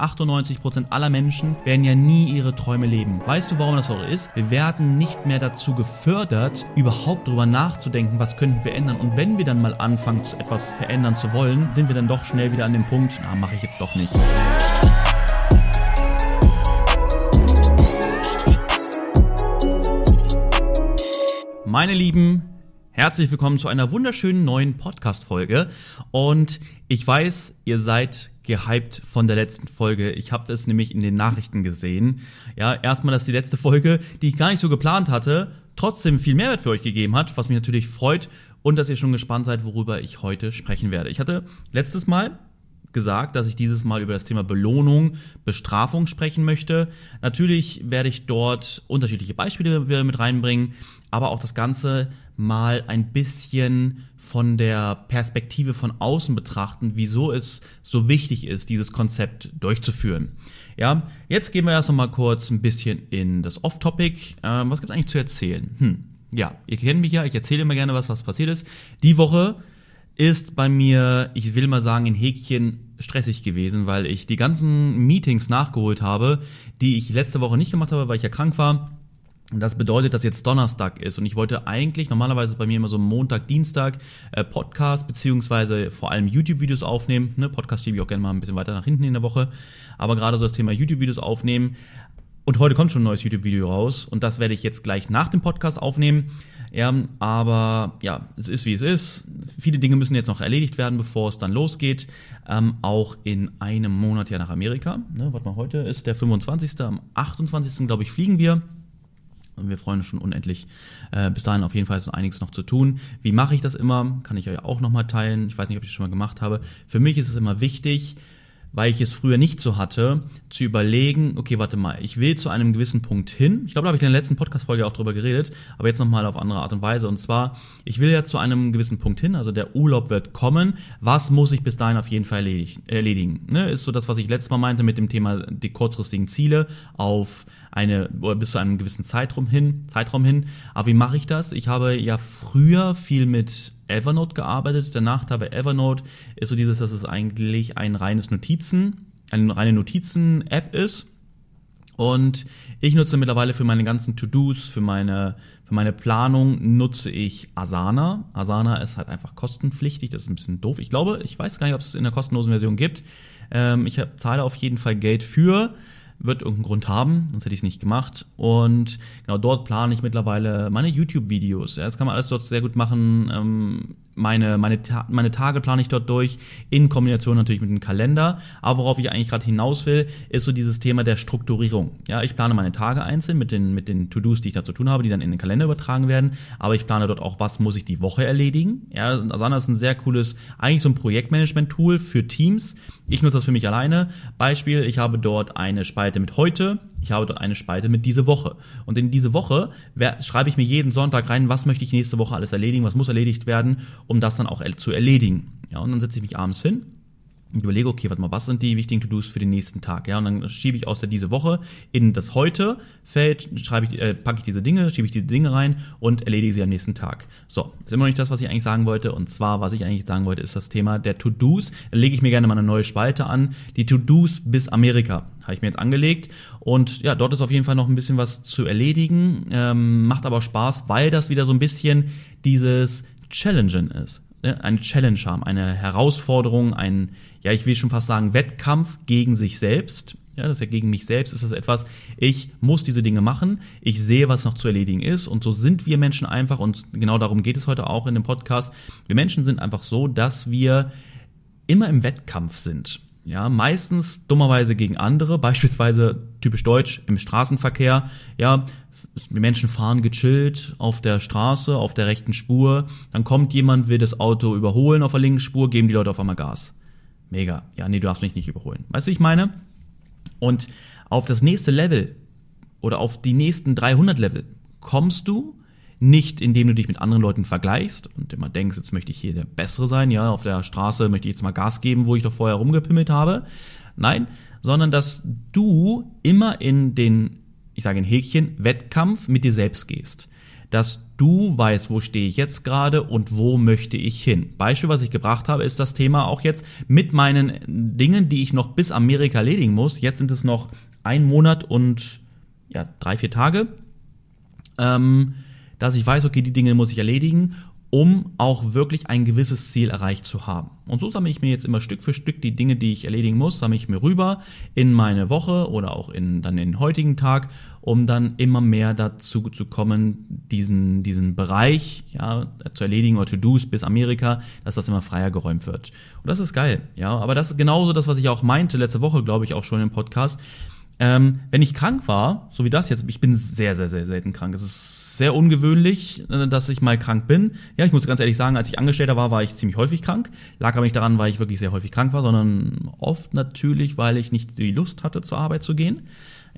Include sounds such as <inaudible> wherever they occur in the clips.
98 Prozent aller Menschen werden ja nie ihre Träume leben. Weißt du, warum das auch ist? Wir werden nicht mehr dazu gefördert, überhaupt darüber nachzudenken, was könnten wir ändern. Und wenn wir dann mal anfangen, etwas verändern zu wollen, sind wir dann doch schnell wieder an dem Punkt, na, mache ich jetzt doch nicht. Meine Lieben, herzlich willkommen zu einer wunderschönen neuen Podcast-Folge. Und ich weiß, ihr seid gehypt von der letzten Folge. Ich habe das nämlich in den Nachrichten gesehen. Ja, erstmal, dass die letzte Folge, die ich gar nicht so geplant hatte, trotzdem viel Mehrwert für euch gegeben hat, was mich natürlich freut und dass ihr schon gespannt seid, worüber ich heute sprechen werde. Ich hatte letztes Mal gesagt, dass ich dieses Mal über das Thema Belohnung, Bestrafung sprechen möchte. Natürlich werde ich dort unterschiedliche Beispiele mit reinbringen, aber auch das Ganze mal ein bisschen von der Perspektive von außen betrachten, wieso es so wichtig ist, dieses Konzept durchzuführen. Ja, jetzt gehen wir erst noch mal kurz ein bisschen in das Off-Topic. Ähm, was gibt es eigentlich zu erzählen? Hm. Ja, ihr kennt mich ja, ich erzähle immer gerne was, was passiert ist. Die Woche ist bei mir, ich will mal sagen, in Häkchen stressig gewesen, weil ich die ganzen Meetings nachgeholt habe, die ich letzte Woche nicht gemacht habe, weil ich ja krank war. Das bedeutet, dass jetzt Donnerstag ist und ich wollte eigentlich, normalerweise ist bei mir immer so Montag, Dienstag, äh, Podcast beziehungsweise vor allem YouTube-Videos aufnehmen. Ne? Podcast schiebe ich auch gerne mal ein bisschen weiter nach hinten in der Woche. Aber gerade so das Thema YouTube-Videos aufnehmen. Und heute kommt schon ein neues YouTube-Video raus und das werde ich jetzt gleich nach dem Podcast aufnehmen. Ja, aber ja, es ist wie es ist. Viele Dinge müssen jetzt noch erledigt werden, bevor es dann losgeht. Ähm, auch in einem Monat ja nach Amerika. Ne, warte mal, heute ist der 25. Am 28. glaube ich, fliegen wir. Und wir freuen uns schon unendlich. Äh, bis dahin auf jeden Fall ist noch einiges noch zu tun. Wie mache ich das immer? Kann ich euch auch nochmal teilen. Ich weiß nicht, ob ich das schon mal gemacht habe. Für mich ist es immer wichtig, weil ich es früher nicht so hatte, zu überlegen, okay, warte mal, ich will zu einem gewissen Punkt hin. Ich glaube, da habe ich in der letzten Podcast-Folge auch drüber geredet, aber jetzt nochmal auf andere Art und Weise. Und zwar, ich will ja zu einem gewissen Punkt hin, also der Urlaub wird kommen. Was muss ich bis dahin auf jeden Fall erledigen? Ne? Ist so das, was ich letztes Mal meinte mit dem Thema die kurzfristigen Ziele auf eine, bis zu einem gewissen Zeitraum hin, Zeitraum hin. Aber wie mache ich das? Ich habe ja früher viel mit Evernote gearbeitet. Der Nachteil bei Evernote ist so dieses, dass es eigentlich ein reines Notizen, eine reine Notizen-App ist. Und ich nutze mittlerweile für meine ganzen To-Dos, für meine, für meine Planung nutze ich Asana. Asana ist halt einfach kostenpflichtig, das ist ein bisschen doof. Ich glaube, ich weiß gar nicht, ob es in der kostenlosen Version gibt. Ähm, ich zahle auf jeden Fall Geld für wird irgendeinen Grund haben, sonst hätte ich es nicht gemacht. Und genau dort plane ich mittlerweile meine YouTube-Videos. Ja, das kann man alles dort sehr gut machen. Ähm, meine, meine, meine Tage plane ich dort durch, in Kombination natürlich mit dem Kalender. Aber worauf ich eigentlich gerade hinaus will, ist so dieses Thema der Strukturierung. Ja, ich plane meine Tage einzeln mit den, mit den To-Dos, die ich da zu tun habe, die dann in den Kalender übertragen werden. Aber ich plane dort auch, was muss ich die Woche erledigen. Ja, Asana ist ein sehr cooles, eigentlich so ein Projektmanagement-Tool für Teams. Ich nutze das für mich alleine. Beispiel, ich habe dort eine Spalte mit heute, ich habe dort eine Spalte mit diese Woche. Und in diese Woche schreibe ich mir jeden Sonntag rein, was möchte ich nächste Woche alles erledigen, was muss erledigt werden, um das dann auch zu erledigen. Ja, und dann setze ich mich abends hin und überlege, okay, warte mal, was sind die wichtigen To-Dos für den nächsten Tag? Ja, und dann schiebe ich aus der diese Woche in das heute Feld, schreibe ich, äh, packe ich diese Dinge, schiebe ich diese Dinge rein und erledige sie am nächsten Tag. So, ist immer noch nicht das, was ich eigentlich sagen wollte. Und zwar, was ich eigentlich sagen wollte, ist das Thema der To-Dos. Da lege ich mir gerne mal eine neue Spalte an. Die To-Dos bis Amerika habe ich mir jetzt angelegt. Und ja, dort ist auf jeden Fall noch ein bisschen was zu erledigen. Ähm, macht aber Spaß, weil das wieder so ein bisschen dieses Challengen ist. Ne? Eine Challenge haben, eine Herausforderung, ein ja, ich will schon fast sagen, Wettkampf gegen sich selbst. Ja, das ist ja gegen mich selbst, ist das etwas, ich muss diese Dinge machen, ich sehe, was noch zu erledigen ist und so sind wir Menschen einfach und genau darum geht es heute auch in dem Podcast. Wir Menschen sind einfach so, dass wir immer im Wettkampf sind. Ja, meistens dummerweise gegen andere, beispielsweise typisch deutsch im Straßenverkehr. Ja, die Menschen fahren gechillt auf der Straße, auf der rechten Spur. Dann kommt jemand, will das Auto überholen auf der linken Spur, geben die Leute auf einmal Gas. Mega. Ja, nee, du darfst mich nicht überholen. Weißt du, wie ich meine? Und auf das nächste Level oder auf die nächsten 300 Level kommst du nicht, indem du dich mit anderen Leuten vergleichst und immer denkst, jetzt möchte ich hier der Bessere sein, ja, auf der Straße möchte ich jetzt mal Gas geben, wo ich doch vorher rumgepimmelt habe. Nein, sondern dass du immer in den, ich sage in Häkchen, Wettkampf mit dir selbst gehst. dass du weißt, wo stehe ich jetzt gerade und wo möchte ich hin. Beispiel, was ich gebracht habe, ist das Thema auch jetzt mit meinen Dingen, die ich noch bis Amerika erledigen muss. Jetzt sind es noch ein Monat und ja, drei, vier Tage, ähm, dass ich weiß, okay, die Dinge muss ich erledigen um auch wirklich ein gewisses Ziel erreicht zu haben. Und so sammle ich mir jetzt immer Stück für Stück die Dinge, die ich erledigen muss, sammle ich mir rüber in meine Woche oder auch in dann in den heutigen Tag, um dann immer mehr dazu zu kommen, diesen, diesen Bereich ja, zu erledigen oder To-Dos bis Amerika, dass das immer freier geräumt wird. Und das ist geil, ja. Aber das ist genauso das, was ich auch meinte, letzte Woche, glaube ich, auch schon im Podcast. Ähm, wenn ich krank war, so wie das jetzt, ich bin sehr, sehr, sehr selten krank. Es ist sehr ungewöhnlich, äh, dass ich mal krank bin. Ja, ich muss ganz ehrlich sagen, als ich Angestellter war, war ich ziemlich häufig krank. Lag aber nicht daran, weil ich wirklich sehr häufig krank war, sondern oft natürlich, weil ich nicht die Lust hatte, zur Arbeit zu gehen.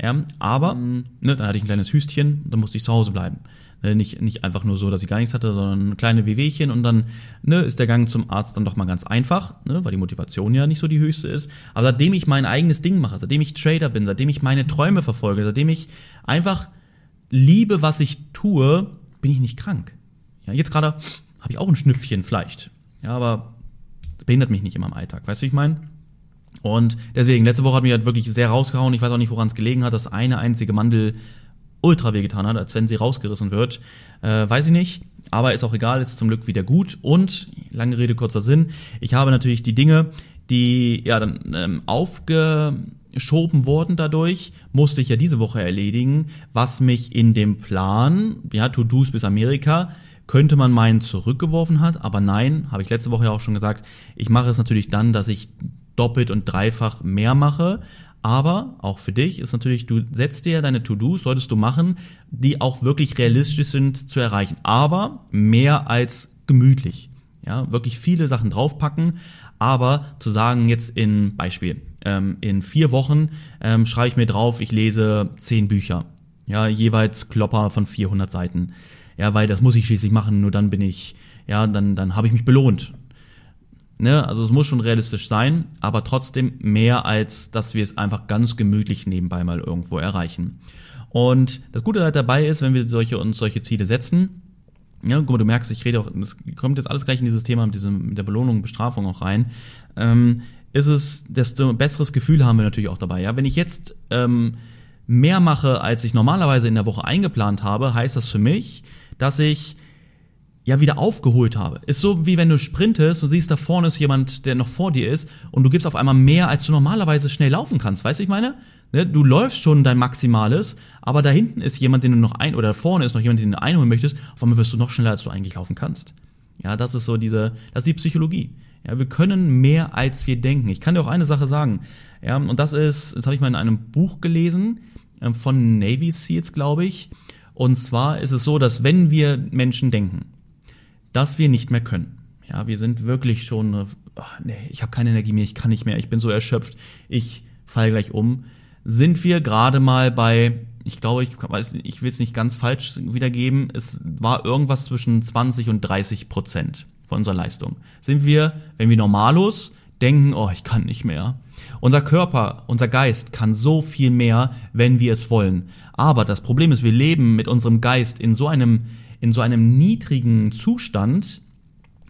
Ja, aber mhm. ne, dann hatte ich ein kleines Hüstchen, dann musste ich zu Hause bleiben. Ne, nicht, nicht einfach nur so, dass ich gar nichts hatte, sondern kleine Wehwehchen und dann ne, ist der Gang zum Arzt dann doch mal ganz einfach, ne, weil die Motivation ja nicht so die höchste ist. Aber seitdem ich mein eigenes Ding mache, seitdem ich Trader bin, seitdem ich meine Träume verfolge, seitdem ich einfach liebe, was ich tue, bin ich nicht krank. Ja, jetzt gerade habe ich auch ein Schnüpfchen vielleicht. Ja, aber das behindert mich nicht in meinem Alltag. Weißt du, wie ich meine? Und deswegen, letzte Woche hat mich halt wirklich sehr rausgehauen. Ich weiß auch nicht, woran es gelegen hat, dass eine einzige Mandel ultra wehgetan hat, als wenn sie rausgerissen wird. Äh, weiß ich nicht, aber ist auch egal, ist zum Glück wieder gut. Und, lange Rede, kurzer Sinn, ich habe natürlich die Dinge, die ja dann ähm, aufgeschoben wurden dadurch, musste ich ja diese Woche erledigen, was mich in dem Plan, ja, To-Dos bis Amerika, könnte man meinen zurückgeworfen hat, aber nein, habe ich letzte Woche ja auch schon gesagt, ich mache es natürlich dann, dass ich doppelt und dreifach mehr mache, aber auch für dich ist natürlich, du setzt dir deine To-Dos, solltest du machen, die auch wirklich realistisch sind zu erreichen. Aber mehr als gemütlich. Ja, wirklich viele Sachen draufpacken, aber zu sagen, jetzt in Beispiel, ähm, in vier Wochen ähm, schreibe ich mir drauf, ich lese zehn Bücher. Ja, jeweils Klopper von 400 Seiten. Ja, weil das muss ich schließlich machen, nur dann bin ich, ja, dann, dann habe ich mich belohnt. Ne? Also es muss schon realistisch sein, aber trotzdem mehr als, dass wir es einfach ganz gemütlich nebenbei mal irgendwo erreichen. Und das Gute halt dabei ist, wenn wir solche uns solche Ziele setzen, ja, guck mal, du merkst, ich rede auch, das kommt jetzt alles gleich in dieses Thema mit, diesem, mit der Belohnung und Bestrafung auch rein, ähm, ist es, desto besseres Gefühl haben wir natürlich auch dabei. Ja, wenn ich jetzt ähm, mehr mache, als ich normalerweise in der Woche eingeplant habe, heißt das für mich, dass ich ja wieder aufgeholt habe. Ist so wie wenn du sprintest und siehst, da vorne ist jemand, der noch vor dir ist und du gibst auf einmal mehr, als du normalerweise schnell laufen kannst. Weißt du, ich meine? Ne, du läufst schon dein Maximales, aber da hinten ist jemand, den du noch ein, oder da vorne ist noch jemand, den du einholen möchtest, auf einmal wirst du noch schneller, als du eigentlich laufen kannst. Ja, das ist so diese, das ist die Psychologie. Ja, wir können mehr, als wir denken. Ich kann dir auch eine Sache sagen. Ja, und das ist, das habe ich mal in einem Buch gelesen, ähm, von Navy Seals, glaube ich. Und zwar ist es so, dass wenn wir Menschen denken, dass wir nicht mehr können. Ja, wir sind wirklich schon, ach, nee, ich habe keine Energie mehr, ich kann nicht mehr, ich bin so erschöpft, ich falle gleich um. Sind wir gerade mal bei, ich glaube, ich, ich will es nicht ganz falsch wiedergeben, es war irgendwas zwischen 20 und 30 Prozent von unserer Leistung. Sind wir, wenn wir normalos denken, oh, ich kann nicht mehr. Unser Körper, unser Geist kann so viel mehr, wenn wir es wollen. Aber das Problem ist, wir leben mit unserem Geist in so einem in so einem niedrigen Zustand,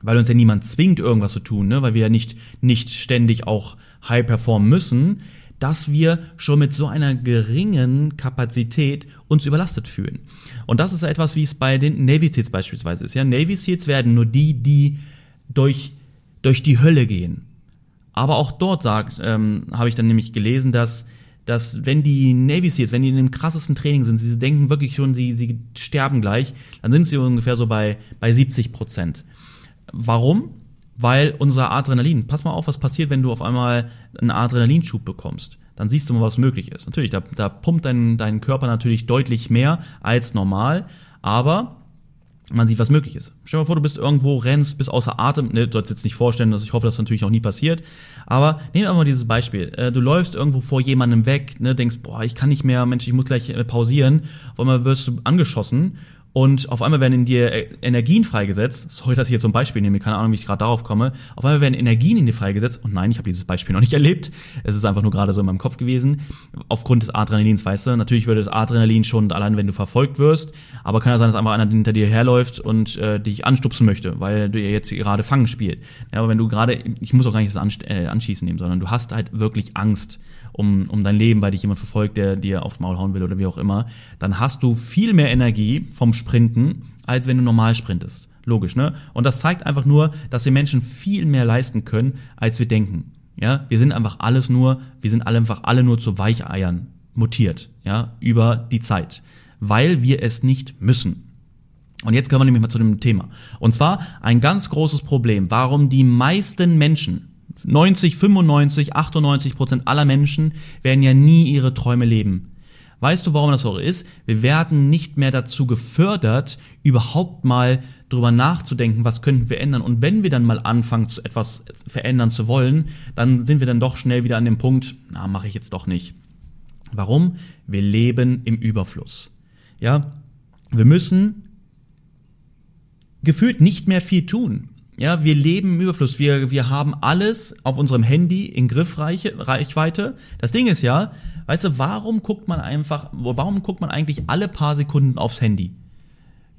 weil uns ja niemand zwingt, irgendwas zu tun, ne? weil wir ja nicht, nicht ständig auch high performen müssen, dass wir schon mit so einer geringen Kapazität uns überlastet fühlen. Und das ist etwas, wie es bei den Navy Seals beispielsweise ist. Ja, Navy Seals werden nur die, die durch, durch die Hölle gehen. Aber auch dort sagt, ähm, habe ich dann nämlich gelesen, dass dass wenn die Navy Seals, wenn die in dem krassesten Training sind, sie denken wirklich schon, sie, sie sterben gleich, dann sind sie ungefähr so bei, bei 70 Prozent. Warum? Weil unser Adrenalin, pass mal auf, was passiert, wenn du auf einmal einen Adrenalinschub bekommst. Dann siehst du mal, was möglich ist. Natürlich, da, da pumpt dein, dein Körper natürlich deutlich mehr als normal, aber man sieht, was möglich ist. Stell dir mal vor, du bist irgendwo, rennst, bist außer Atem. Ne, du sollst jetzt nicht vorstellen, dass ich hoffe, dass das natürlich auch nie passiert. Aber nehmen wir mal dieses Beispiel. Äh, du läufst irgendwo vor jemandem weg, ne, denkst, boah, ich kann nicht mehr, Mensch, ich muss gleich äh, pausieren. Auf einmal wirst du angeschossen und auf einmal werden in dir äh, Energien freigesetzt. Sorry, dass ich jetzt so ein Beispiel nehme, keine Ahnung, wie ich gerade darauf komme. Auf einmal werden Energien in dir freigesetzt. Und nein, ich habe dieses Beispiel noch nicht <laughs> erlebt. Es ist einfach nur gerade so in meinem Kopf gewesen. Aufgrund des Adrenalins, weißt du. Natürlich würde das Adrenalin schon allein, wenn du verfolgt wirst. Aber kann ja sein, dass einfach einer hinter dir herläuft und äh, dich anstupsen möchte, weil du jetzt gerade Fangen spielt. Ja, aber wenn du gerade, ich muss auch gar nicht das äh, Anschießen nehmen, sondern du hast halt wirklich Angst um, um dein Leben, weil dich jemand verfolgt, der dir aufs Maul hauen will oder wie auch immer, dann hast du viel mehr Energie vom Sprinten, als wenn du normal sprintest. Logisch, ne? Und das zeigt einfach nur, dass wir Menschen viel mehr leisten können, als wir denken. Ja, wir sind einfach alles nur, wir sind alle einfach alle nur zu Weicheiern mutiert, ja, über die Zeit, weil wir es nicht müssen. Und jetzt kommen wir nämlich mal zu dem Thema. Und zwar ein ganz großes Problem, warum die meisten Menschen 90, 95, 98 Prozent aller Menschen werden ja nie ihre Träume leben. Weißt du, warum das so ist? Wir werden nicht mehr dazu gefördert, überhaupt mal drüber nachzudenken, was könnten wir ändern. Und wenn wir dann mal anfangen, etwas verändern zu wollen, dann sind wir dann doch schnell wieder an dem Punkt, na, mache ich jetzt doch nicht. Warum? Wir leben im Überfluss. Ja, wir müssen gefühlt nicht mehr viel tun. Ja, wir leben im Überfluss. Wir, wir haben alles auf unserem Handy in Griffreichweite. Das Ding ist ja, weißt du, warum guckt man einfach, warum guckt man eigentlich alle paar Sekunden aufs Handy?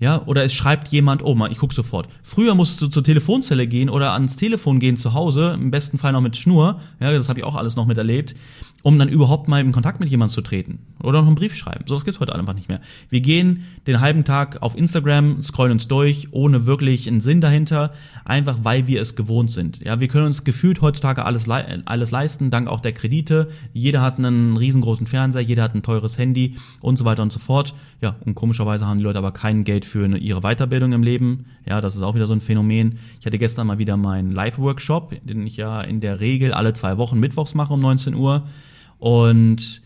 Ja, oder es schreibt jemand, oh mal, ich guck sofort. Früher musstest du zur Telefonzelle gehen oder ans Telefon gehen zu Hause, im besten Fall noch mit Schnur. Ja, das habe ich auch alles noch miterlebt um dann überhaupt mal in Kontakt mit jemandem zu treten. Oder noch einen Brief schreiben. Sowas gibt's heute einfach nicht mehr. Wir gehen den halben Tag auf Instagram, scrollen uns durch, ohne wirklich einen Sinn dahinter, einfach weil wir es gewohnt sind. Ja, wir können uns gefühlt heutzutage alles, alles leisten, dank auch der Kredite. Jeder hat einen riesengroßen Fernseher, jeder hat ein teures Handy und so weiter und so fort. Ja, und komischerweise haben die Leute aber kein Geld für eine, ihre Weiterbildung im Leben. Ja, das ist auch wieder so ein Phänomen. Ich hatte gestern mal wieder meinen Live-Workshop, den ich ja in der Regel alle zwei Wochen mittwochs mache um 19 Uhr. Und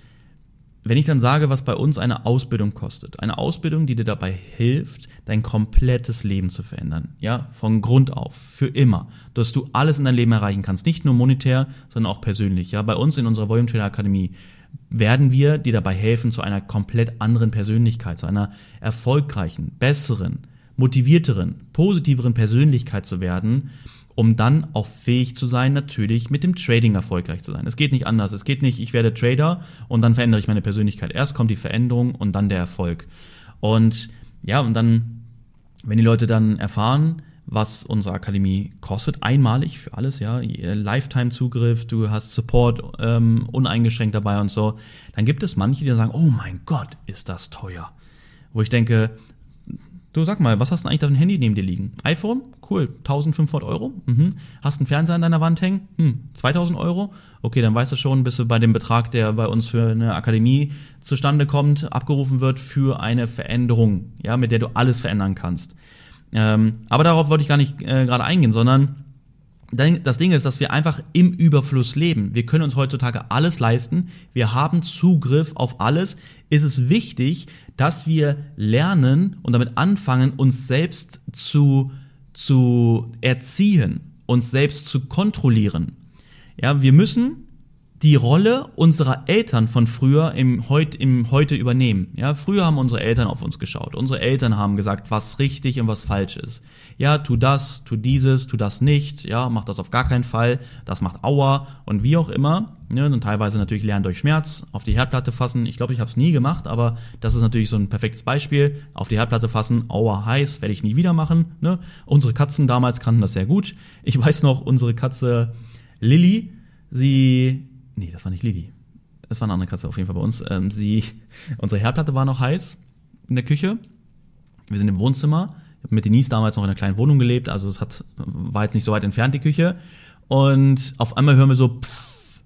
wenn ich dann sage, was bei uns eine Ausbildung kostet, eine Ausbildung, die dir dabei hilft, dein komplettes Leben zu verändern, ja, von Grund auf, für immer, dass du alles in deinem Leben erreichen kannst, nicht nur monetär, sondern auch persönlich, ja, bei uns in unserer Volume Trainer Akademie werden wir dir dabei helfen, zu einer komplett anderen Persönlichkeit, zu einer erfolgreichen, besseren, motivierteren, positiveren Persönlichkeit zu werden, um dann auch fähig zu sein, natürlich mit dem Trading erfolgreich zu sein. Es geht nicht anders. Es geht nicht, ich werde Trader und dann verändere ich meine Persönlichkeit. Erst kommt die Veränderung und dann der Erfolg. Und ja, und dann, wenn die Leute dann erfahren, was unsere Akademie kostet, einmalig für alles, ja, Lifetime-Zugriff, du hast Support ähm, uneingeschränkt dabei und so, dann gibt es manche, die dann sagen, oh mein Gott, ist das teuer. Wo ich denke, Du sag mal, was hast du eigentlich auf dem Handy neben dir liegen? iPhone? Cool, 1500 Euro. Mhm. Hast einen Fernseher an deiner Wand hängen? Hm, 2000 Euro? Okay, dann weißt du schon, bist du bei dem Betrag, der bei uns für eine Akademie zustande kommt, abgerufen wird für eine Veränderung, ja, mit der du alles verändern kannst. Ähm, aber darauf wollte ich gar nicht äh, gerade eingehen, sondern das Ding ist, dass wir einfach im Überfluss leben. Wir können uns heutzutage alles leisten. Wir haben Zugriff auf alles. Ist es wichtig, dass wir lernen und damit anfangen, uns selbst zu, zu erziehen, uns selbst zu kontrollieren. Ja, wir müssen die Rolle unserer Eltern von früher im, heut, im heute übernehmen. Ja, früher haben unsere Eltern auf uns geschaut. Unsere Eltern haben gesagt, was richtig und was falsch ist. Ja, tu das, tu dieses, tu das nicht. Ja, mach das auf gar keinen Fall. Das macht Aua und wie auch immer. Ja, und teilweise natürlich lernen durch Schmerz, auf die Herdplatte fassen. Ich glaube, ich habe es nie gemacht, aber das ist natürlich so ein perfektes Beispiel. Auf die Herdplatte fassen, Aua heiß, werde ich nie wieder machen. Ne? Unsere Katzen damals kannten das sehr gut. Ich weiß noch, unsere Katze Lilly, sie Nee, das war nicht Lili. Das war eine andere Katze auf jeden Fall bei uns. Ähm, sie, unsere Herdplatte war noch heiß in der Küche. Wir sind im Wohnzimmer. Ich habe mit Denise damals noch in einer kleinen Wohnung gelebt, also es hat, war jetzt nicht so weit entfernt, die Küche. Und auf einmal hören wir so, pfff.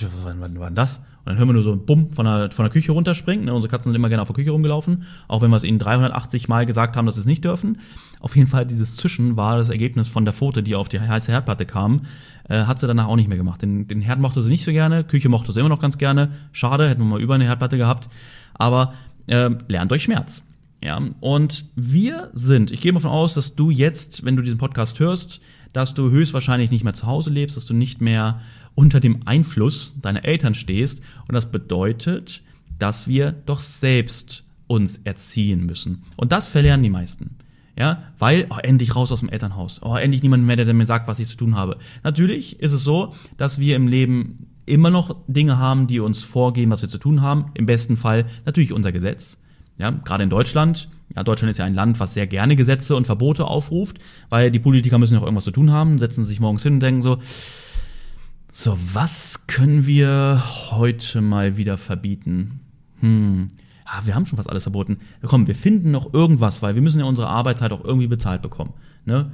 Was war denn das? Und dann hören wir nur so ein Bumm von der, von der Küche runterspringen. Ne? Unsere Katzen sind immer gerne auf der Küche rumgelaufen, auch wenn wir es ihnen 380 Mal gesagt haben, dass sie es nicht dürfen. Auf jeden Fall, dieses Zischen war das Ergebnis von der Pfote, die auf die heiße Herdplatte kam. Äh, hat sie danach auch nicht mehr gemacht. Den, den Herd mochte sie nicht so gerne, Küche mochte sie immer noch ganz gerne. Schade, hätten wir mal über eine Herdplatte gehabt. Aber äh, lernt durch Schmerz. Ja, und wir sind, ich gehe mal davon aus, dass du jetzt, wenn du diesen Podcast hörst, dass du höchstwahrscheinlich nicht mehr zu Hause lebst, dass du nicht mehr unter dem Einfluss deiner Eltern stehst. Und das bedeutet, dass wir doch selbst uns erziehen müssen. Und das verlernen die meisten. Ja, weil, oh, endlich raus aus dem Elternhaus. Oh, endlich niemand mehr, der mir sagt, was ich zu tun habe. Natürlich ist es so, dass wir im Leben immer noch Dinge haben, die uns vorgeben, was wir zu tun haben. Im besten Fall natürlich unser Gesetz. Ja, gerade in Deutschland. Ja, Deutschland ist ja ein Land, was sehr gerne Gesetze und Verbote aufruft, weil die Politiker müssen ja auch irgendwas zu tun haben, setzen sich morgens hin und denken so, so, was können wir heute mal wieder verbieten? Hm, ja, wir haben schon fast alles verboten. Komm, wir finden noch irgendwas, weil wir müssen ja unsere Arbeitszeit auch irgendwie bezahlt bekommen. Ne?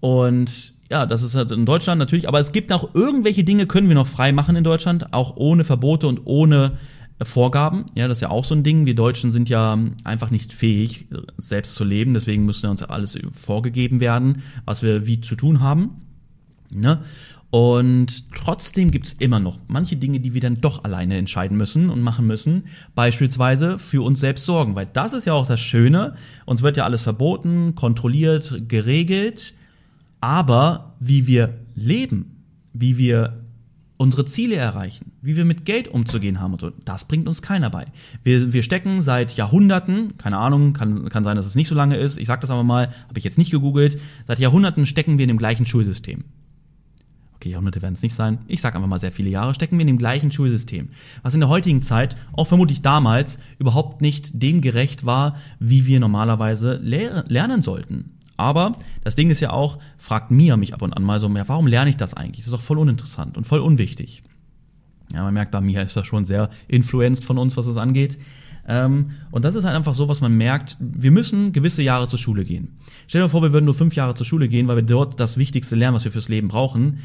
Und ja, das ist halt in Deutschland natürlich, aber es gibt auch irgendwelche Dinge, können wir noch frei machen in Deutschland, auch ohne Verbote und ohne äh, Vorgaben. Ja, das ist ja auch so ein Ding. Wir Deutschen sind ja einfach nicht fähig, selbst zu leben. Deswegen müssen ja uns alles vorgegeben werden, was wir wie zu tun haben. Ne? Und trotzdem gibt's immer noch manche Dinge, die wir dann doch alleine entscheiden müssen und machen müssen. Beispielsweise für uns selbst sorgen. Weil das ist ja auch das Schöne. Uns wird ja alles verboten, kontrolliert, geregelt aber wie wir leben, wie wir unsere Ziele erreichen, wie wir mit Geld umzugehen haben und so, das bringt uns keiner bei. Wir, wir stecken seit Jahrhunderten, keine Ahnung, kann, kann sein, dass es nicht so lange ist, ich sag das aber mal, habe ich jetzt nicht gegoogelt, seit Jahrhunderten stecken wir in dem gleichen Schulsystem. Okay, Jahrhunderte werden es nicht sein. Ich sag einfach mal sehr viele Jahre stecken wir in dem gleichen Schulsystem, was in der heutigen Zeit, auch vermutlich damals, überhaupt nicht dem gerecht war, wie wir normalerweise lernen sollten. Aber das Ding ist ja auch, fragt Mia mich ab und an mal so, ja, warum lerne ich das eigentlich? Das ist doch voll uninteressant und voll unwichtig. Ja, man merkt da, Mia ist da schon sehr influenced von uns, was das angeht. Ähm, und das ist halt einfach so, was man merkt, wir müssen gewisse Jahre zur Schule gehen. Stell dir vor, wir würden nur fünf Jahre zur Schule gehen, weil wir dort das Wichtigste lernen, was wir fürs Leben brauchen.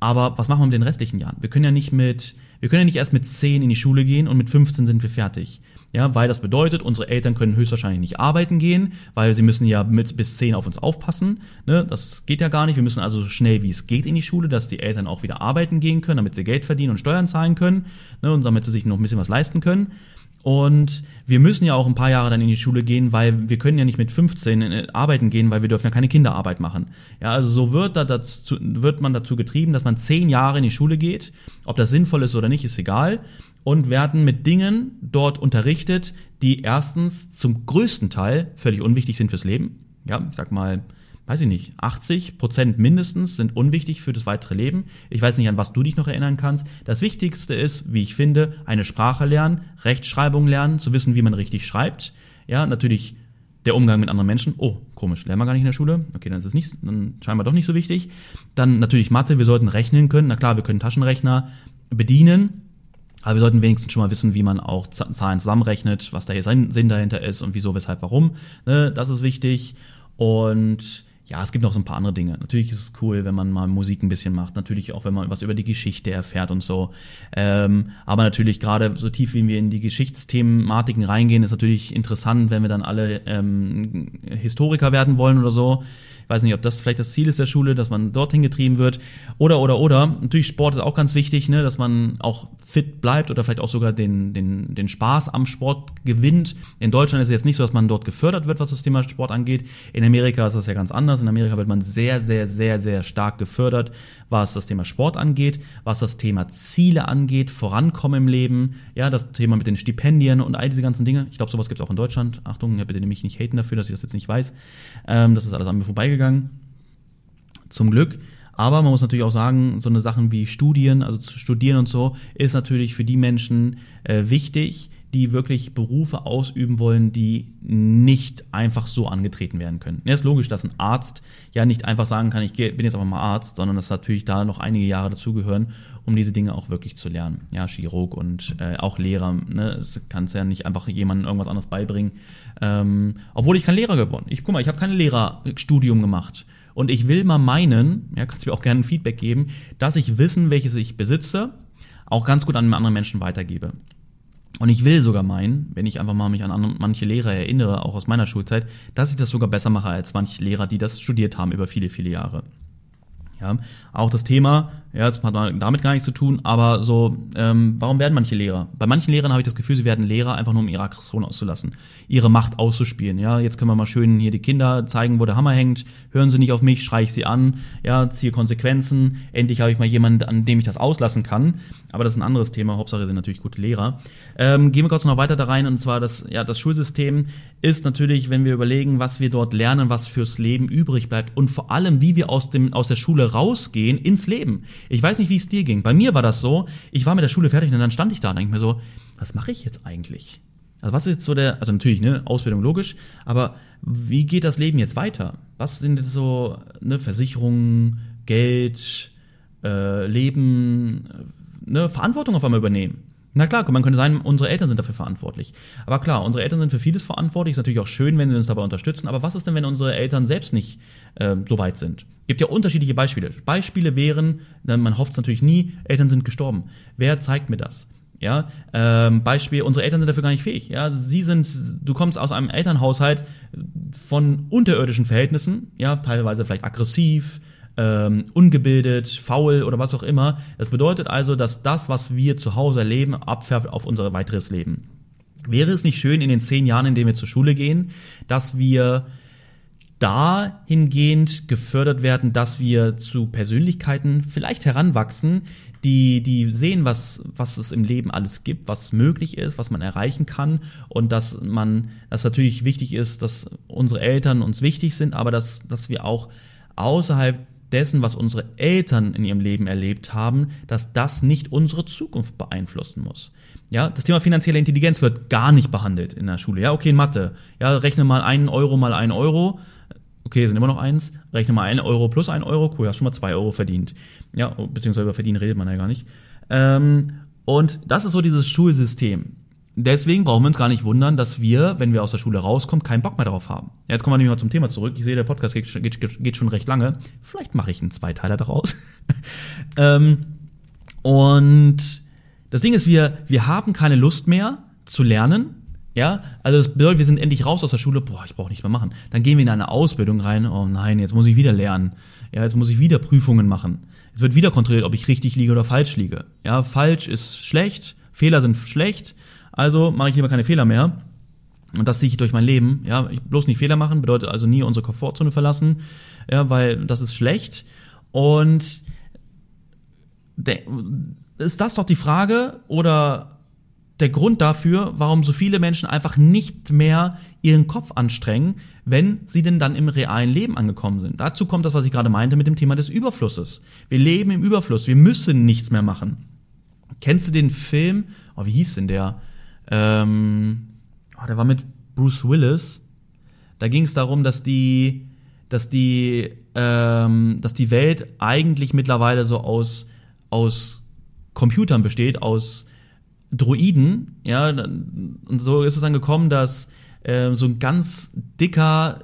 Aber was machen wir mit den restlichen Jahren? Wir können ja nicht mit, wir können ja nicht erst mit zehn in die Schule gehen und mit 15 sind wir fertig. Ja, weil das bedeutet, unsere Eltern können höchstwahrscheinlich nicht arbeiten gehen, weil sie müssen ja mit bis zehn auf uns aufpassen. Ne? Das geht ja gar nicht. Wir müssen also so schnell wie es geht in die Schule, dass die Eltern auch wieder arbeiten gehen können, damit sie Geld verdienen und Steuern zahlen können ne? und damit sie sich noch ein bisschen was leisten können. Und wir müssen ja auch ein paar Jahre dann in die Schule gehen, weil wir können ja nicht mit 15 äh, arbeiten gehen, weil wir dürfen ja keine Kinderarbeit machen. Ja, also so wird, da dazu, wird man dazu getrieben, dass man zehn Jahre in die Schule geht. Ob das sinnvoll ist oder nicht, ist egal. Und werden mit Dingen dort unterrichtet, die erstens zum größten Teil völlig unwichtig sind fürs Leben. Ja, ich sag mal, weiß ich nicht, 80 Prozent mindestens sind unwichtig für das weitere Leben. Ich weiß nicht, an was du dich noch erinnern kannst. Das Wichtigste ist, wie ich finde, eine Sprache lernen, Rechtschreibung lernen, zu wissen, wie man richtig schreibt. Ja, natürlich der Umgang mit anderen Menschen. Oh, komisch, lernen wir gar nicht in der Schule. Okay, dann ist es nicht, dann scheinbar doch nicht so wichtig. Dann natürlich Mathe, wir sollten rechnen können. Na klar, wir können Taschenrechner bedienen. Aber wir sollten wenigstens schon mal wissen, wie man auch Zahlen zusammenrechnet, was da hier Sinn dahinter ist und wieso, weshalb, warum. Ne, das ist wichtig. Und ja, es gibt noch so ein paar andere Dinge. Natürlich ist es cool, wenn man mal Musik ein bisschen macht. Natürlich auch, wenn man was über die Geschichte erfährt und so. Ähm, aber natürlich gerade so tief, wie wir in die Geschichtsthematiken reingehen, ist natürlich interessant, wenn wir dann alle ähm, Historiker werden wollen oder so. Ich weiß nicht, ob das vielleicht das Ziel ist der Schule, dass man dorthin getrieben wird. Oder, oder, oder. Natürlich Sport ist auch ganz wichtig, ne, dass man auch fit bleibt oder vielleicht auch sogar den, den, den Spaß am Sport gewinnt. In Deutschland ist es jetzt nicht so, dass man dort gefördert wird, was das Thema Sport angeht. In Amerika ist das ja ganz anders. In Amerika wird man sehr, sehr, sehr, sehr stark gefördert, was das Thema Sport angeht, was das Thema Ziele angeht, Vorankommen im Leben, ja, das Thema mit den Stipendien und all diese ganzen Dinge. Ich glaube, sowas gibt es auch in Deutschland. Achtung, bitte nämlich nicht haten dafür, dass ich das jetzt nicht weiß. Ähm, das ist alles an mir vorbeigegangen gegangen. Zum Glück. Aber man muss natürlich auch sagen, so eine Sachen wie Studien, also zu studieren und so, ist natürlich für die Menschen äh, wichtig, die wirklich Berufe ausüben wollen, die nicht einfach so angetreten werden können. Ja, ist logisch, dass ein Arzt ja nicht einfach sagen kann, ich bin jetzt einfach mal Arzt, sondern dass natürlich da noch einige Jahre dazugehören, um diese Dinge auch wirklich zu lernen. Ja, Chirurg und äh, auch Lehrer, ne, das kannst ja nicht einfach jemandem irgendwas anderes beibringen. Ähm, obwohl ich kein Lehrer geworden. Ich guck mal, ich habe kein Lehrerstudium gemacht. Und ich will mal meinen, ja, kannst du mir auch gerne ein Feedback geben, dass ich Wissen, welches ich besitze, auch ganz gut an andere Menschen weitergebe. Und ich will sogar meinen, wenn ich einfach mal mich an manche Lehrer erinnere, auch aus meiner Schulzeit, dass ich das sogar besser mache als manche Lehrer, die das studiert haben über viele, viele Jahre. Ja, auch das Thema, Ja, das hat damit gar nichts zu tun, aber so, ähm, warum werden manche Lehrer? Bei manchen Lehrern habe ich das Gefühl, sie werden Lehrer einfach nur, um ihre Aggression auszulassen, ihre Macht auszuspielen. Ja, jetzt können wir mal schön hier die Kinder zeigen, wo der Hammer hängt. Hören sie nicht auf mich, schreie ich sie an, ja, ziehe Konsequenzen. Endlich habe ich mal jemanden, an dem ich das auslassen kann. Aber das ist ein anderes Thema. Hauptsache sind natürlich gute Lehrer. Ähm, gehen wir kurz noch weiter da rein, und zwar das, ja, das Schulsystem ist natürlich, wenn wir überlegen, was wir dort lernen, was fürs Leben übrig bleibt und vor allem, wie wir aus, dem, aus der Schule rausgehen ins Leben. Ich weiß nicht, wie es dir ging. Bei mir war das so, ich war mit der Schule fertig und dann stand ich da und denke mir so, was mache ich jetzt eigentlich? Also was ist jetzt so der, also natürlich, ne, Ausbildung logisch, aber wie geht das Leben jetzt weiter? Was sind jetzt so, ne, Versicherungen, Geld, äh, Leben, ne, Verantwortung auf einmal übernehmen? Na klar, man könnte sagen, unsere Eltern sind dafür verantwortlich. Aber klar, unsere Eltern sind für vieles verantwortlich. Ist natürlich auch schön, wenn sie uns dabei unterstützen. Aber was ist denn, wenn unsere Eltern selbst nicht äh, so weit sind? Gibt ja unterschiedliche Beispiele. Beispiele wären, man hofft es natürlich nie, Eltern sind gestorben. Wer zeigt mir das? Ja, ähm, Beispiel, unsere Eltern sind dafür gar nicht fähig. Ja, sie sind, du kommst aus einem Elternhaushalt von unterirdischen Verhältnissen, ja, teilweise vielleicht aggressiv, ähm, ungebildet, faul oder was auch immer. Das bedeutet also, dass das, was wir zu Hause erleben, abfärbt auf unser weiteres Leben. Wäre es nicht schön in den zehn Jahren, in denen wir zur Schule gehen, dass wir dahingehend gefördert werden, dass wir zu Persönlichkeiten vielleicht heranwachsen, die, die sehen, was, was es im Leben alles gibt, was möglich ist, was man erreichen kann und dass man, dass natürlich wichtig ist, dass unsere Eltern uns wichtig sind, aber dass, dass wir auch außerhalb dessen, was unsere Eltern in ihrem Leben erlebt haben, dass das nicht unsere Zukunft beeinflussen muss. Ja, das Thema finanzielle Intelligenz wird gar nicht behandelt in der Schule. Ja, okay, in Mathe. Ja, rechne mal einen Euro mal einen Euro. Okay, sind immer noch eins. Rechne mal einen Euro plus einen Euro. Cool, hast schon mal zwei Euro verdient. Ja, beziehungsweise über verdienen redet man ja gar nicht. Ähm, und das ist so dieses Schulsystem. Deswegen brauchen wir uns gar nicht wundern, dass wir, wenn wir aus der Schule rauskommen, keinen Bock mehr darauf haben. Jetzt kommen wir nämlich mal zum Thema zurück. Ich sehe, der Podcast geht, geht, geht schon recht lange. Vielleicht mache ich einen Zweiteiler daraus. <laughs> ähm, und das Ding ist, wir, wir haben keine Lust mehr zu lernen. Ja, also das bedeutet, wir sind endlich raus aus der Schule. Boah, ich brauche nicht mehr machen. Dann gehen wir in eine Ausbildung rein. Oh nein, jetzt muss ich wieder lernen. Ja, jetzt muss ich wieder Prüfungen machen. Es wird wieder kontrolliert, ob ich richtig liege oder falsch liege. Ja, falsch ist schlecht, Fehler sind schlecht. Also mache ich lieber keine Fehler mehr. Und das sehe ich durch mein Leben. Ja, ich bloß nicht Fehler machen, bedeutet also nie unsere Komfortzone verlassen, ja, weil das ist schlecht. Und ist das doch die Frage oder der Grund dafür, warum so viele Menschen einfach nicht mehr ihren Kopf anstrengen, wenn sie denn dann im realen Leben angekommen sind. Dazu kommt das, was ich gerade meinte mit dem Thema des Überflusses. Wir leben im Überfluss, wir müssen nichts mehr machen. Kennst du den Film? Oh, wie hieß denn der? Ähm, oh, der war mit Bruce Willis. Da ging es darum, dass die, dass die, ähm, dass die Welt eigentlich mittlerweile so aus, aus Computern besteht, aus Droiden. Ja, und so ist es dann gekommen, dass äh, so ein ganz dicker,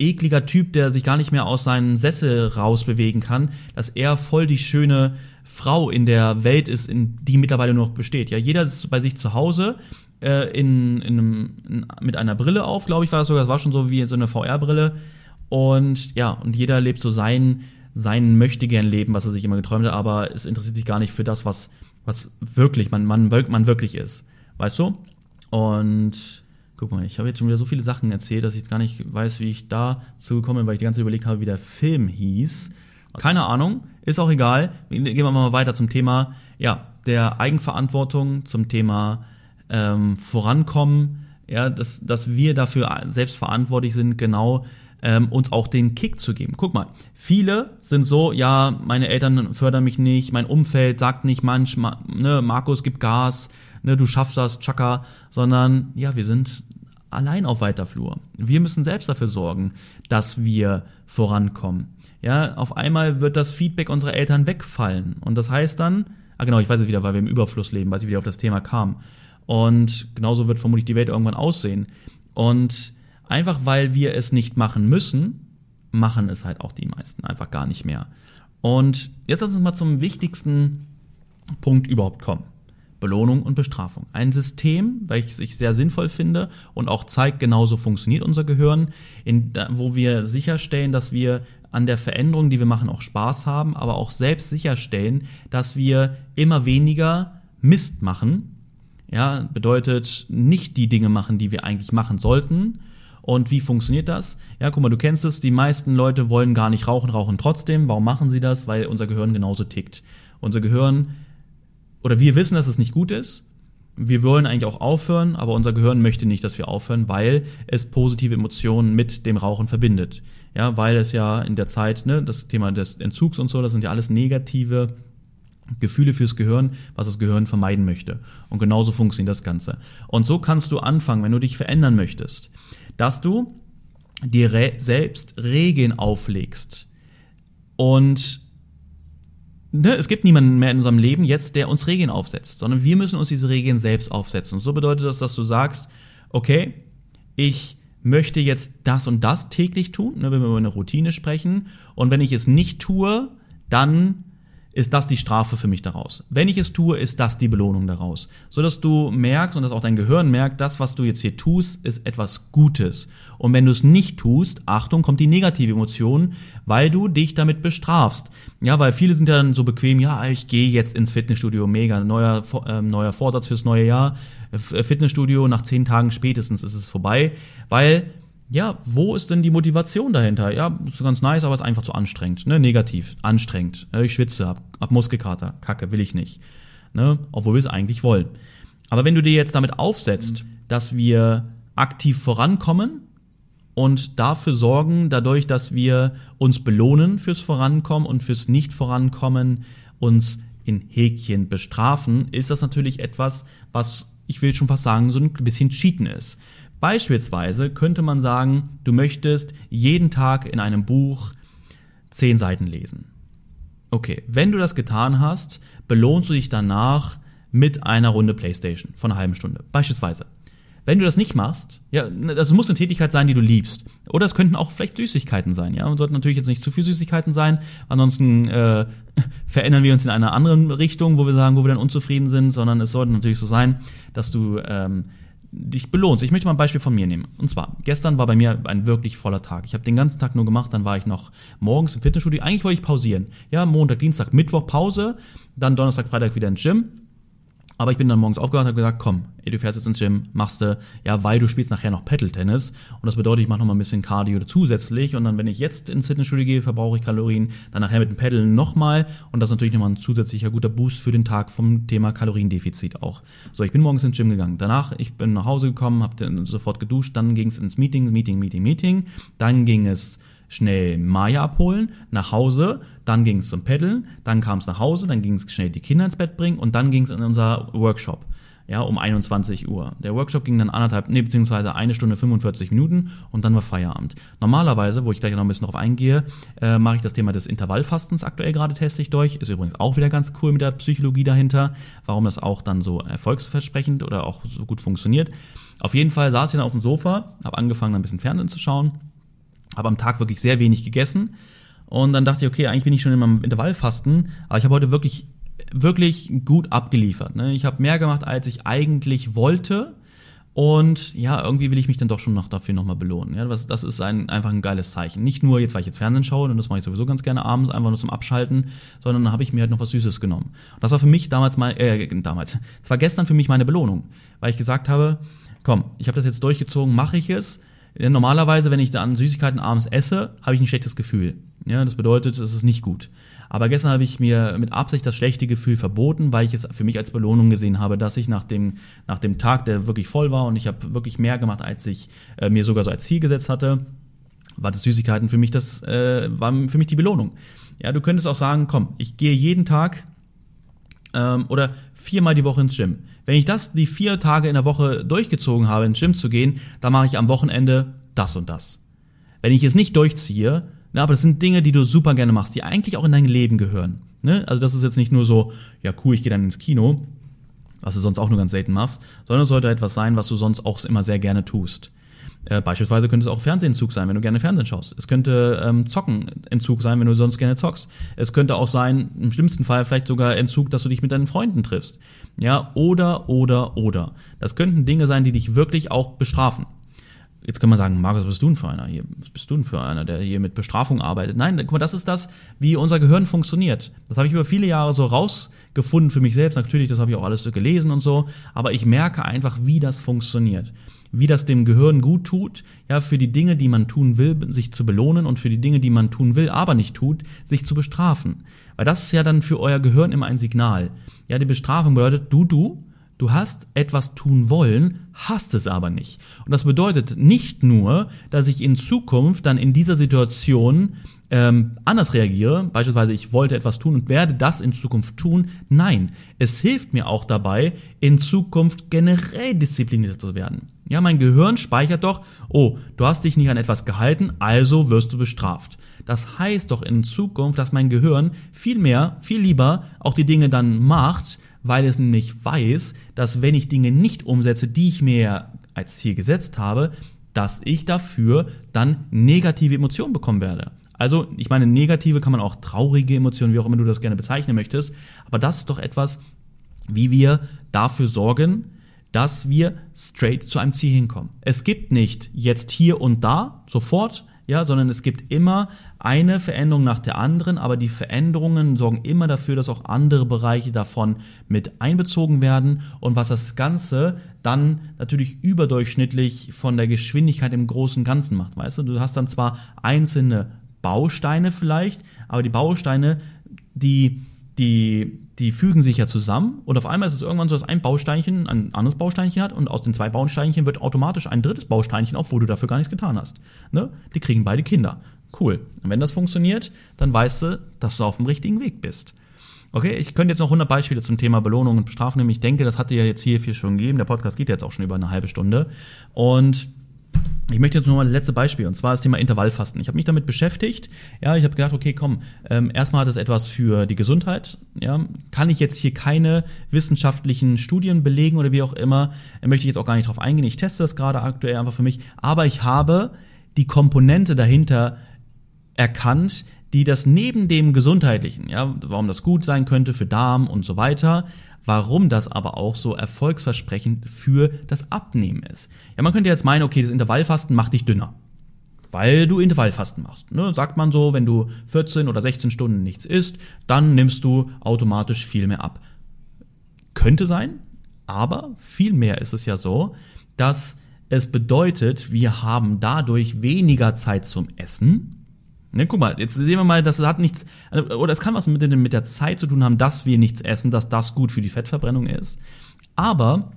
ekliger Typ, der sich gar nicht mehr aus seinen Sessel rausbewegen kann, dass er voll die schöne Frau in der Welt ist, in die mittlerweile nur noch besteht. Ja, jeder ist bei sich zu Hause äh, in, in einem, in, mit einer Brille auf, glaube ich, war das sogar. Das war schon so wie so eine VR-Brille. Und ja, und jeder lebt so sein, sein möchtegern Leben, was er sich immer geträumt hat, aber es interessiert sich gar nicht für das, was, was wirklich, man, man, man wirklich ist. Weißt du? Und guck mal, ich habe jetzt schon wieder so viele Sachen erzählt, dass ich jetzt gar nicht weiß, wie ich dazu gekommen bin, weil ich die ganze Zeit überlegt habe, wie der Film hieß. Keine Ahnung, ist auch egal. Gehen wir mal weiter zum Thema, ja, der Eigenverantwortung, zum Thema ähm, Vorankommen, ja, dass, dass wir dafür selbst verantwortlich sind, genau ähm, uns auch den Kick zu geben. Guck mal, viele sind so, ja, meine Eltern fördern mich nicht, mein Umfeld sagt nicht manchmal, ne, Markus gibt Gas, ne, du schaffst das, Chaka, sondern ja, wir sind allein auf weiter Flur. Wir müssen selbst dafür sorgen, dass wir vorankommen ja, auf einmal wird das Feedback unserer Eltern wegfallen. Und das heißt dann, ah genau, ich weiß es wieder, weil wir im Überfluss leben, weil ich wieder auf das Thema kam. Und genauso wird vermutlich die Welt irgendwann aussehen. Und einfach weil wir es nicht machen müssen, machen es halt auch die meisten einfach gar nicht mehr. Und jetzt lass uns mal zum wichtigsten Punkt überhaupt kommen. Belohnung und Bestrafung. Ein System, welches ich sehr sinnvoll finde und auch zeigt, genauso funktioniert unser Gehirn, in, wo wir sicherstellen, dass wir an der Veränderung, die wir machen, auch Spaß haben, aber auch selbst sicherstellen, dass wir immer weniger Mist machen. Ja, bedeutet nicht die Dinge machen, die wir eigentlich machen sollten. Und wie funktioniert das? Ja, guck mal, du kennst es, die meisten Leute wollen gar nicht rauchen, rauchen trotzdem. Warum machen sie das? Weil unser Gehirn genauso tickt. Unser Gehirn, oder wir wissen, dass es nicht gut ist, wir wollen eigentlich auch aufhören, aber unser Gehirn möchte nicht, dass wir aufhören, weil es positive Emotionen mit dem Rauchen verbindet. Ja, weil es ja in der Zeit, ne, das Thema des Entzugs und so, das sind ja alles negative Gefühle fürs Gehirn, was das Gehirn vermeiden möchte. Und genauso funktioniert das Ganze. Und so kannst du anfangen, wenn du dich verändern möchtest, dass du dir selbst Regeln auflegst. Und ne, es gibt niemanden mehr in unserem Leben jetzt, der uns Regeln aufsetzt, sondern wir müssen uns diese Regeln selbst aufsetzen. Und so bedeutet das, dass du sagst, okay, ich möchte jetzt das und das täglich tun, ne, wenn wir über eine Routine sprechen. Und wenn ich es nicht tue, dann ist das die Strafe für mich daraus. Wenn ich es tue, ist das die Belohnung daraus. So dass du merkst und dass auch dein Gehirn merkt, das, was du jetzt hier tust, ist etwas Gutes. Und wenn du es nicht tust, Achtung, kommt die negative Emotion, weil du dich damit bestrafst. Ja, weil viele sind ja dann so bequem, ja, ich gehe jetzt ins Fitnessstudio, mega, neuer, äh, neuer Vorsatz fürs neue Jahr. Fitnessstudio, nach zehn Tagen spätestens ist es vorbei, weil ja, wo ist denn die Motivation dahinter? Ja, ist ganz nice, aber ist einfach zu anstrengend. Ne? Negativ, anstrengend. Ich schwitze, hab, hab Muskelkater, Kacke, will ich nicht. Ne? Obwohl wir es eigentlich wollen. Aber wenn du dir jetzt damit aufsetzt, dass wir aktiv vorankommen und dafür sorgen, dadurch, dass wir uns belohnen fürs Vorankommen und fürs Nicht-Vorankommen, uns in Häkchen bestrafen, ist das natürlich etwas, was ich will schon fast sagen, so ein bisschen Cheaten ist. Beispielsweise könnte man sagen, du möchtest jeden Tag in einem Buch zehn Seiten lesen. Okay, wenn du das getan hast, belohnst du dich danach mit einer Runde Playstation von einer halben Stunde. Beispielsweise. Wenn du das nicht machst, ja, das muss eine Tätigkeit sein, die du liebst. Oder es könnten auch vielleicht Süßigkeiten sein, ja. Und sollten natürlich jetzt nicht zu viel Süßigkeiten sein. Ansonsten äh, <laughs> verändern wir uns in einer anderen Richtung, wo wir sagen, wo wir dann unzufrieden sind, sondern es sollte natürlich so sein, dass du ähm, dich belohnst. Ich möchte mal ein Beispiel von mir nehmen. Und zwar, gestern war bei mir ein wirklich voller Tag. Ich habe den ganzen Tag nur gemacht, dann war ich noch morgens im Fitnessstudio. Eigentlich wollte ich pausieren. Ja, Montag, Dienstag, Mittwoch Pause, dann Donnerstag, Freitag wieder ins Gym. Aber ich bin dann morgens aufgewacht und habe gesagt, komm, ey, du fährst jetzt ins Gym, machst du, ja, weil du spielst nachher noch Pedal-Tennis. Und das bedeutet, ich mache noch mal ein bisschen Cardio zusätzlich. Und dann, wenn ich jetzt ins Fitnessstudio gehe, verbrauche ich Kalorien. Dann nachher mit dem Pedal nochmal. Und das ist natürlich nochmal ein zusätzlicher guter Boost für den Tag vom Thema Kaloriendefizit auch. So, ich bin morgens ins Gym gegangen. Danach, ich bin nach Hause gekommen, habe sofort geduscht. Dann ging es ins Meeting, Meeting, Meeting, Meeting. Dann ging es schnell Maya abholen, nach Hause, dann ging es zum Paddeln, dann kam es nach Hause, dann ging es schnell die Kinder ins Bett bringen und dann ging es in unser Workshop. Ja, um 21 Uhr. Der Workshop ging dann anderthalb, nee, beziehungsweise eine Stunde 45 Minuten und dann war Feierabend. Normalerweise, wo ich gleich noch ein bisschen drauf eingehe, äh, mache ich das Thema des Intervallfastens aktuell gerade teste ich durch. Ist übrigens auch wieder ganz cool mit der Psychologie dahinter, warum das auch dann so erfolgsversprechend oder auch so gut funktioniert. Auf jeden Fall saß ich dann auf dem Sofa, habe angefangen, ein bisschen Fernsehen zu schauen habe am Tag wirklich sehr wenig gegessen. Und dann dachte ich, okay, eigentlich bin ich schon in meinem Intervallfasten, aber ich habe heute wirklich, wirklich gut abgeliefert. Ne? Ich habe mehr gemacht, als ich eigentlich wollte. Und ja, irgendwie will ich mich dann doch schon noch dafür nochmal belohnen. Ja, das, das ist ein, einfach ein geiles Zeichen. Nicht nur jetzt, weil ich jetzt Fernsehen schaue, und das mache ich sowieso ganz gerne abends, einfach nur zum Abschalten, sondern dann habe ich mir halt noch was Süßes genommen. Und das war für mich damals mal, äh, damals, <laughs> das war gestern für mich meine Belohnung, weil ich gesagt habe, komm, ich habe das jetzt durchgezogen, mache ich es, Normalerweise, wenn ich dann Süßigkeiten abends esse, habe ich ein schlechtes Gefühl. Ja, das bedeutet, es ist nicht gut. Aber gestern habe ich mir mit Absicht das schlechte Gefühl verboten, weil ich es für mich als Belohnung gesehen habe, dass ich nach dem, nach dem Tag, der wirklich voll war und ich habe wirklich mehr gemacht, als ich äh, mir sogar so als Ziel gesetzt hatte, war das Süßigkeiten für mich das, äh, war für mich die Belohnung. Ja, du könntest auch sagen, komm, ich gehe jeden Tag ähm, oder viermal die Woche ins Gym. Wenn ich das die vier Tage in der Woche durchgezogen habe, ins Gym zu gehen, dann mache ich am Wochenende das und das. Wenn ich es nicht durchziehe, na, aber das sind Dinge, die du super gerne machst, die eigentlich auch in dein Leben gehören. Ne? Also das ist jetzt nicht nur so, ja cool, ich gehe dann ins Kino, was du sonst auch nur ganz selten machst, sondern es sollte etwas sein, was du sonst auch immer sehr gerne tust. Äh, beispielsweise könnte es auch Fernsehentzug sein, wenn du gerne Fernsehen schaust. Es könnte ähm, Zockenentzug sein, wenn du sonst gerne zockst. Es könnte auch sein, im schlimmsten Fall vielleicht sogar Entzug, dass du dich mit deinen Freunden triffst. Ja, oder, oder, oder. Das könnten Dinge sein, die dich wirklich auch bestrafen. Jetzt kann man sagen, Markus, was bist du denn für einer hier? Was bist du denn für einer, der hier mit Bestrafung arbeitet? Nein, guck mal, das ist das, wie unser Gehirn funktioniert. Das habe ich über viele Jahre so rausgefunden für mich selbst. Natürlich, das habe ich auch alles so gelesen und so. Aber ich merke einfach, wie das funktioniert. Wie das dem Gehirn gut tut, ja, für die Dinge, die man tun will, sich zu belohnen und für die Dinge, die man tun will, aber nicht tut, sich zu bestrafen. Weil das ist ja dann für euer Gehirn immer ein Signal. Ja, die Bestrafung bedeutet, du, du, Du hast etwas tun wollen, hast es aber nicht. Und das bedeutet nicht nur, dass ich in Zukunft dann in dieser Situation ähm, anders reagiere, beispielsweise ich wollte etwas tun und werde das in Zukunft tun. Nein, es hilft mir auch dabei, in Zukunft generell disziplinierter zu werden. Ja, mein Gehirn speichert doch, oh, du hast dich nicht an etwas gehalten, also wirst du bestraft. Das heißt doch in Zukunft, dass mein Gehirn viel mehr, viel lieber auch die Dinge dann macht, weil es nämlich weiß, dass wenn ich Dinge nicht umsetze, die ich mir als Ziel gesetzt habe, dass ich dafür dann negative Emotionen bekommen werde. Also, ich meine, negative kann man auch traurige Emotionen, wie auch immer du das gerne bezeichnen möchtest, aber das ist doch etwas, wie wir dafür sorgen, dass wir straight zu einem Ziel hinkommen. Es gibt nicht jetzt hier und da sofort ja, sondern es gibt immer eine Veränderung nach der anderen, aber die Veränderungen sorgen immer dafür, dass auch andere Bereiche davon mit einbezogen werden und was das Ganze dann natürlich überdurchschnittlich von der Geschwindigkeit im großen Ganzen macht, weißt du? Du hast dann zwar einzelne Bausteine vielleicht, aber die Bausteine, die die, die fügen sich ja zusammen und auf einmal ist es irgendwann so, dass ein Bausteinchen ein anderes Bausteinchen hat und aus den zwei Bausteinchen wird automatisch ein drittes Bausteinchen, obwohl du dafür gar nichts getan hast. Ne? Die kriegen beide Kinder. Cool. Und wenn das funktioniert, dann weißt du, dass du auf dem richtigen Weg bist. Okay, ich könnte jetzt noch 100 Beispiele zum Thema Belohnung und Bestrafung nehmen. Ich denke, das hatte ja jetzt hier viel schon gegeben. Der Podcast geht jetzt auch schon über eine halbe Stunde. Und ich möchte jetzt nur mal das letzte Beispiel, und zwar das Thema Intervallfasten. Ich habe mich damit beschäftigt. Ja, ich habe gedacht, okay, komm, ähm, erstmal hat es etwas für die Gesundheit. Ja, kann ich jetzt hier keine wissenschaftlichen Studien belegen oder wie auch immer, möchte ich jetzt auch gar nicht drauf eingehen. Ich teste das gerade aktuell einfach für mich. Aber ich habe die Komponente dahinter erkannt, die das neben dem Gesundheitlichen, ja, warum das gut sein könnte für Darm und so weiter, warum das aber auch so erfolgsversprechend für das Abnehmen ist. Ja, man könnte jetzt meinen, okay, das Intervallfasten macht dich dünner. Weil du Intervallfasten machst. Ne? Sagt man so, wenn du 14 oder 16 Stunden nichts isst, dann nimmst du automatisch viel mehr ab. Könnte sein, aber vielmehr ist es ja so, dass es bedeutet, wir haben dadurch weniger Zeit zum Essen, Ne, guck mal, jetzt sehen wir mal, das hat nichts, also, oder es kann was mit, mit der Zeit zu tun haben, dass wir nichts essen, dass das gut für die Fettverbrennung ist. Aber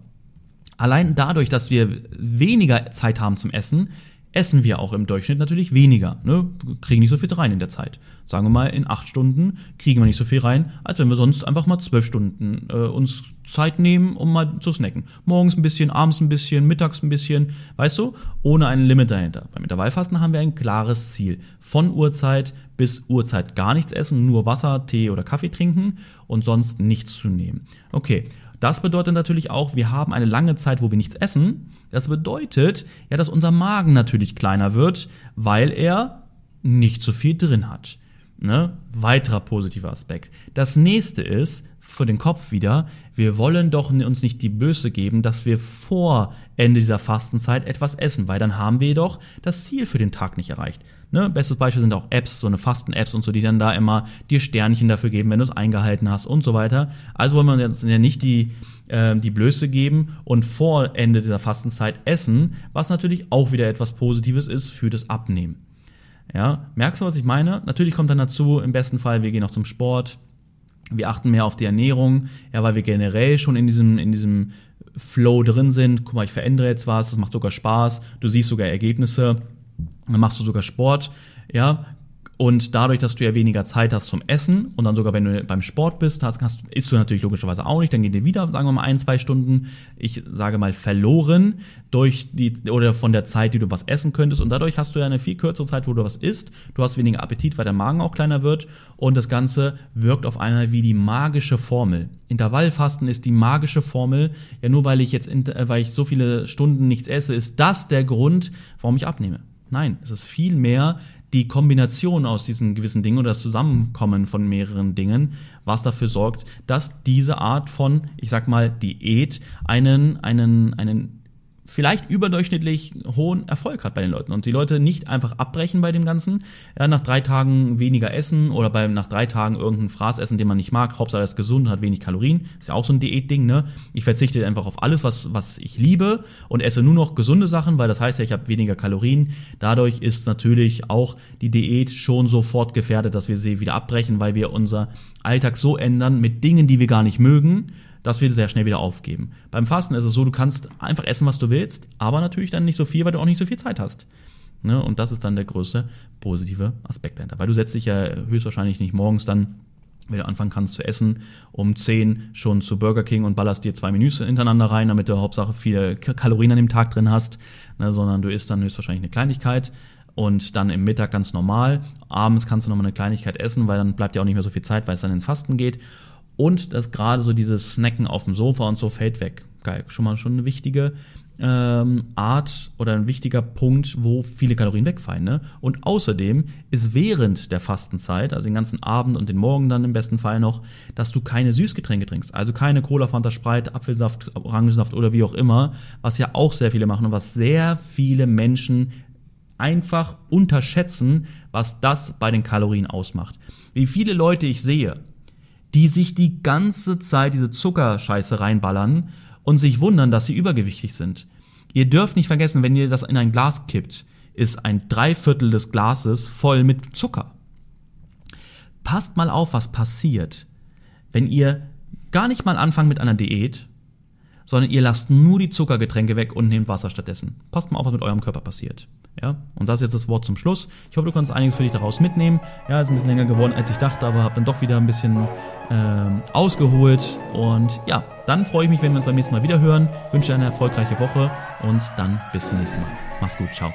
allein dadurch, dass wir weniger Zeit haben zum Essen, essen wir auch im Durchschnitt natürlich weniger. Ne? Kriegen nicht so viel rein in der Zeit. Sagen wir mal, in acht Stunden kriegen wir nicht so viel rein, als wenn wir sonst einfach mal zwölf Stunden äh, uns Zeit nehmen, um mal zu snacken. Morgens ein bisschen, abends ein bisschen, mittags ein bisschen, weißt du, ohne einen Limit dahinter. Beim Intervallfasten haben wir ein klares Ziel. Von Uhrzeit bis Uhrzeit gar nichts essen, nur Wasser, Tee oder Kaffee trinken und sonst nichts zu nehmen. Okay, das bedeutet natürlich auch, wir haben eine lange Zeit, wo wir nichts essen. Das bedeutet ja, dass unser Magen natürlich kleiner wird, weil er nicht so viel drin hat. Ne? Weiterer positiver Aspekt. Das nächste ist, für den Kopf wieder, wir wollen doch uns nicht die Böse geben, dass wir vor Ende dieser Fastenzeit etwas essen, weil dann haben wir doch das Ziel für den Tag nicht erreicht. Ne? Bestes Beispiel sind auch Apps, so eine Fasten-Apps und so, die dann da immer dir Sternchen dafür geben, wenn du es eingehalten hast und so weiter. Also wollen wir uns ja nicht die, äh, die Blöße geben und vor Ende dieser Fastenzeit essen, was natürlich auch wieder etwas Positives ist für das Abnehmen. Ja, merkst du, was ich meine? Natürlich kommt dann dazu, im besten Fall, wir gehen auch zum Sport, wir achten mehr auf die Ernährung, ja, weil wir generell schon in diesem, in diesem Flow drin sind. Guck mal, ich verändere jetzt was, es macht sogar Spaß, du siehst sogar Ergebnisse, dann machst du sogar Sport, ja, und dadurch, dass du ja weniger Zeit hast zum Essen und dann sogar, wenn du beim Sport bist, hast, hast, isst du natürlich logischerweise auch nicht, dann gehen dir wieder, sagen wir mal, ein, zwei Stunden, ich sage mal, verloren durch die, oder von der Zeit, die du was essen könntest. Und dadurch hast du ja eine viel kürzere Zeit, wo du was isst. Du hast weniger Appetit, weil der Magen auch kleiner wird. Und das Ganze wirkt auf einmal wie die magische Formel. Intervallfasten ist die magische Formel. Ja, nur weil ich jetzt, äh, weil ich so viele Stunden nichts esse, ist das der Grund, warum ich abnehme. Nein, es ist viel mehr die Kombination aus diesen gewissen Dingen oder das Zusammenkommen von mehreren Dingen, was dafür sorgt, dass diese Art von, ich sag mal, Diät einen, einen, einen vielleicht überdurchschnittlich hohen Erfolg hat bei den Leuten und die Leute nicht einfach abbrechen bei dem Ganzen, ja, nach drei Tagen weniger essen oder bei, nach drei Tagen irgendeinen Fraß essen, den man nicht mag, Hauptsache er ist gesund, hat wenig Kalorien, ist ja auch so ein Diätding, ne? Ich verzichte einfach auf alles, was, was ich liebe und esse nur noch gesunde Sachen, weil das heißt ja, ich habe weniger Kalorien. Dadurch ist natürlich auch die Diät schon sofort gefährdet, dass wir sie wieder abbrechen, weil wir unser Alltag so ändern mit Dingen, die wir gar nicht mögen, dass wir sehr schnell wieder aufgeben. Beim Fasten ist es so, du kannst einfach essen, was du willst, aber natürlich dann nicht so viel, weil du auch nicht so viel Zeit hast. Ne? Und das ist dann der größte positive Aspekt dahinter. Weil du setzt dich ja höchstwahrscheinlich nicht morgens dann wenn du anfangen kannst zu essen, um 10 schon zu Burger King und ballerst dir zwei Menüs hintereinander rein, damit du Hauptsache viele Kalorien an dem Tag drin hast, ne, sondern du isst dann höchstwahrscheinlich eine Kleinigkeit und dann im Mittag ganz normal. Abends kannst du nochmal eine Kleinigkeit essen, weil dann bleibt ja auch nicht mehr so viel Zeit, weil es dann ins Fasten geht. Und das gerade so dieses Snacken auf dem Sofa und so fällt weg. Geil, schon mal schon eine wichtige ähm, Art oder ein wichtiger Punkt, wo viele Kalorien wegfallen. Ne? Und außerdem ist während der Fastenzeit, also den ganzen Abend und den Morgen dann im besten Fall noch, dass du keine Süßgetränke trinkst. Also keine Cola, Fanta, Sprite, Apfelsaft, Orangensaft oder wie auch immer, was ja auch sehr viele machen und was sehr viele Menschen einfach unterschätzen, was das bei den Kalorien ausmacht. Wie viele Leute ich sehe, die sich die ganze Zeit diese Zuckerscheiße reinballern und sich wundern, dass sie übergewichtig sind. Ihr dürft nicht vergessen, wenn ihr das in ein Glas kippt, ist ein Dreiviertel des Glases voll mit Zucker. Passt mal auf, was passiert, wenn ihr gar nicht mal anfangt mit einer Diät, sondern ihr lasst nur die Zuckergetränke weg und nehmt Wasser stattdessen. Passt mal auf, was mit eurem Körper passiert. Ja, und das ist jetzt das Wort zum Schluss. Ich hoffe, du kannst einiges für dich daraus mitnehmen. Ja, ist ein bisschen länger geworden, als ich dachte, aber habe dann doch wieder ein bisschen ähm, ausgeholt. Und ja, dann freue ich mich, wenn wir uns beim nächsten Mal wieder hören. Wünsche eine erfolgreiche Woche und dann bis zum nächsten Mal. Mach's gut, ciao.